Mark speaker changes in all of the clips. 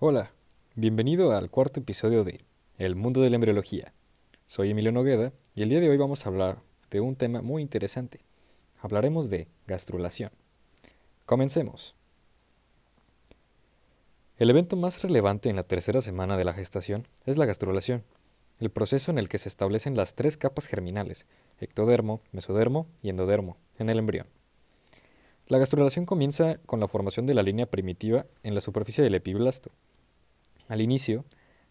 Speaker 1: Hola, bienvenido al cuarto episodio de El mundo de la embriología. Soy Emilio Nogueda y el día de hoy vamos a hablar de un tema muy interesante. Hablaremos de gastrulación. Comencemos. El evento más relevante en la tercera semana de la gestación es la gastrulación, el proceso en el que se establecen las tres capas germinales, ectodermo, mesodermo y endodermo, en el embrión. La gastrulación comienza con la formación de la línea primitiva en la superficie del epiblasto. Al inicio,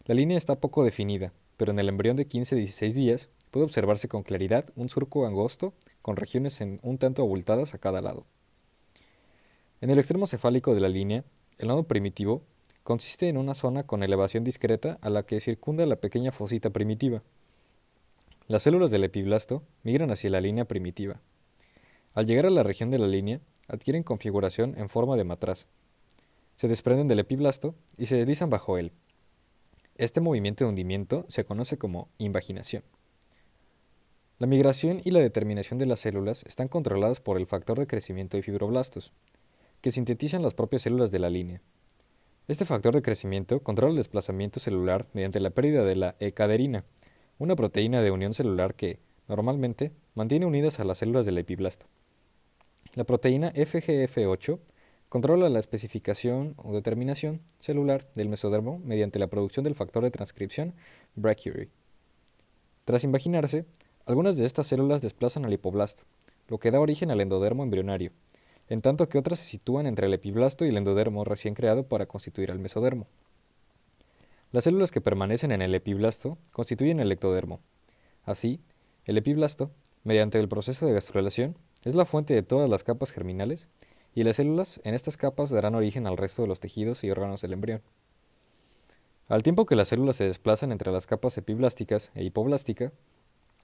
Speaker 1: la línea está poco definida, pero en el embrión de 15-16 días puede observarse con claridad un surco angosto con regiones en un tanto abultadas a cada lado. En el extremo cefálico de la línea, el nodo primitivo consiste en una zona con elevación discreta a la que circunda la pequeña fosita primitiva. Las células del epiblasto migran hacia la línea primitiva. Al llegar a la región de la línea, adquieren configuración en forma de matraz. Se desprenden del epiblasto y se deslizan bajo él. Este movimiento de hundimiento se conoce como invaginación. La migración y la determinación de las células están controladas por el factor de crecimiento de fibroblastos, que sintetizan las propias células de la línea. Este factor de crecimiento controla el desplazamiento celular mediante la pérdida de la ecaderina, una proteína de unión celular que, normalmente, mantiene unidas a las células del epiblasto. La proteína FGF8 controla la especificación o determinación celular del mesodermo mediante la producción del factor de transcripción brachyury. Tras invaginarse, algunas de estas células desplazan al hipoblasto, lo que da origen al endodermo embrionario, en tanto que otras se sitúan entre el epiblasto y el endodermo recién creado para constituir el mesodermo. Las células que permanecen en el epiblasto constituyen el ectodermo. Así, el epiblasto, mediante el proceso de gastrulación, es la fuente de todas las capas germinales y las células en estas capas darán origen al resto de los tejidos y órganos del embrión. Al tiempo que las células se desplazan entre las capas epiblásticas e hipoblástica,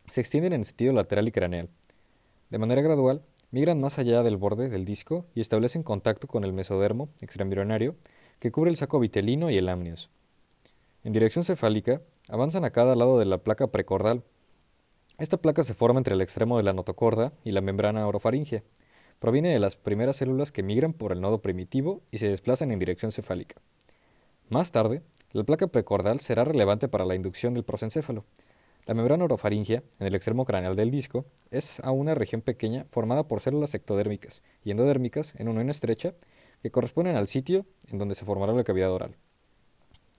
Speaker 1: se extienden en sentido lateral y craneal. De manera gradual, migran más allá del borde del disco y establecen contacto con el mesodermo extraembrionario que cubre el saco vitelino y el amnios. En dirección cefálica, avanzan a cada lado de la placa precordal, esta placa se forma entre el extremo de la notocorda y la membrana orofaringea. Proviene de las primeras células que migran por el nodo primitivo y se desplazan en dirección cefálica. Más tarde, la placa precordal será relevante para la inducción del prosencéfalo. La membrana orofaringea, en el extremo craneal del disco, es a una región pequeña formada por células ectodérmicas y endodérmicas en unión estrecha que corresponden al sitio en donde se formará la cavidad oral.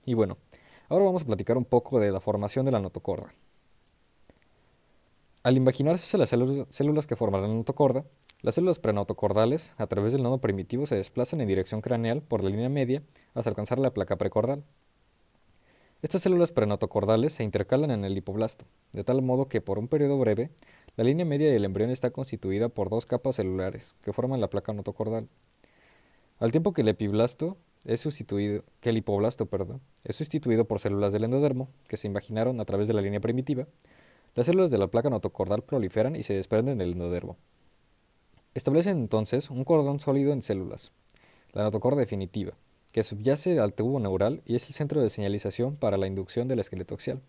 Speaker 1: Y bueno, ahora vamos a platicar un poco de la formación de la notocorda. Al imaginarse las células que formarán la notocorda, las células prenotocordales, a través del nodo primitivo, se desplazan en dirección craneal por la línea media hasta alcanzar la placa precordal. Estas células prenotocordales se intercalan en el hipoblasto, de tal modo que por un periodo breve, la línea media del embrión está constituida por dos capas celulares que forman la placa notocordal. Al tiempo que el epiblasto es sustituido, que el hipoblasto, es sustituido por células del endodermo que se imaginaron a través de la línea primitiva, las células de la placa notocordal proliferan y se desprenden del endodermo. Establecen entonces un cordón sólido en células, la notocorda definitiva, que subyace al tubo neural y es el centro de señalización para la inducción del esqueleto axial.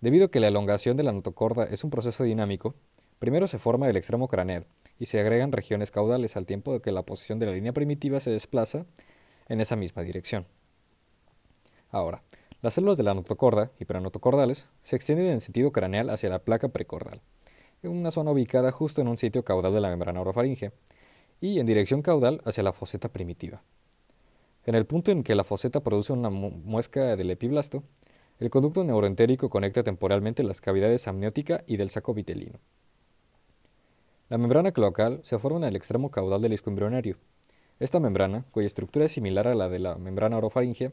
Speaker 1: Debido a que la elongación de la notocorda es un proceso dinámico, primero se forma el extremo craneal y se agregan regiones caudales al tiempo de que la posición de la línea primitiva se desplaza en esa misma dirección. Ahora, las células de la notocorda y prenotocordales se extienden en sentido craneal hacia la placa precordal, en una zona ubicada justo en un sitio caudal de la membrana orofaringe, y en dirección caudal hacia la foseta primitiva. En el punto en que la foseta produce una muesca del epiblasto, el conducto neuroentérico conecta temporalmente las cavidades amniótica y del saco vitelino. La membrana cloacal se forma en el extremo caudal del disco embrionario. Esta membrana, cuya estructura es similar a la de la membrana orofaringea,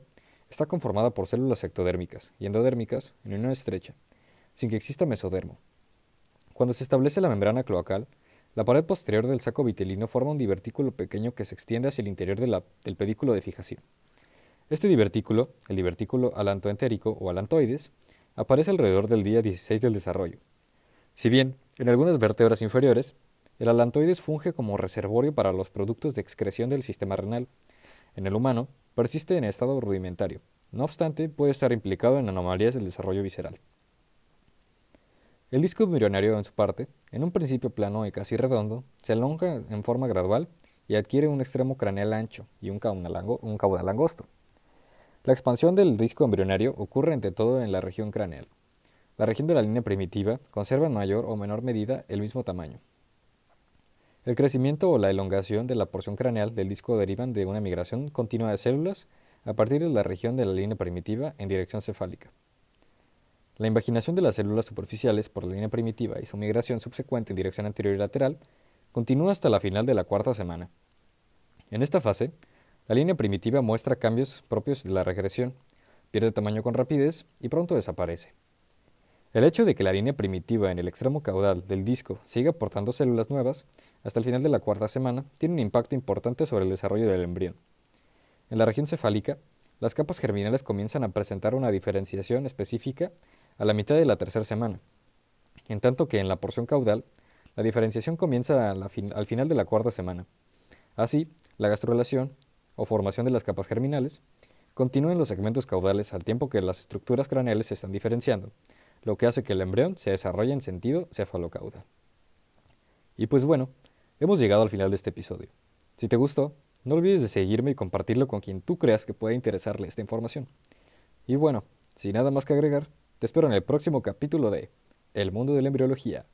Speaker 1: Está conformada por células ectodérmicas y endodérmicas en unión estrecha, sin que exista mesodermo. Cuando se establece la membrana cloacal, la pared posterior del saco vitelino forma un divertículo pequeño que se extiende hacia el interior del pedículo de fijación. Este divertículo, el divertículo alantoentérico o alantoides, aparece alrededor del día 16 del desarrollo. Si bien, en algunas vértebras inferiores, el alantoides funge como reservorio para los productos de excreción del sistema renal. En el humano, persiste en estado rudimentario. No obstante, puede estar implicado en anomalías del desarrollo visceral. El disco embrionario, en su parte, en un principio plano y casi redondo, se alonga en forma gradual y adquiere un extremo craneal ancho y un caudal, angosto. La expansión del disco embrionario ocurre ante todo en la región craneal. La región de la línea primitiva conserva en mayor o menor medida el mismo tamaño. El crecimiento o la elongación de la porción craneal del disco derivan de una migración continua de células a partir de la región de la línea primitiva en dirección cefálica. La invaginación de las células superficiales por la línea primitiva y su migración subsecuente en dirección anterior y lateral continúa hasta la final de la cuarta semana. En esta fase, la línea primitiva muestra cambios propios de la regresión, pierde tamaño con rapidez y pronto desaparece. El hecho de que la línea primitiva en el extremo caudal del disco siga aportando células nuevas hasta el final de la cuarta semana tiene un impacto importante sobre el desarrollo del embrión. En la región cefálica, las capas germinales comienzan a presentar una diferenciación específica a la mitad de la tercera semana, en tanto que en la porción caudal, la diferenciación comienza al final de la cuarta semana. Así, la gastrulación, o formación de las capas germinales, continúa en los segmentos caudales al tiempo que las estructuras craneales se están diferenciando, lo que hace que el embrión se desarrolle en sentido cefalocaudal. Y pues bueno, hemos llegado al final de este episodio. Si te gustó, no olvides de seguirme y compartirlo con quien tú creas que pueda interesarle esta información. Y bueno, sin nada más que agregar, te espero en el próximo capítulo de El mundo de la embriología.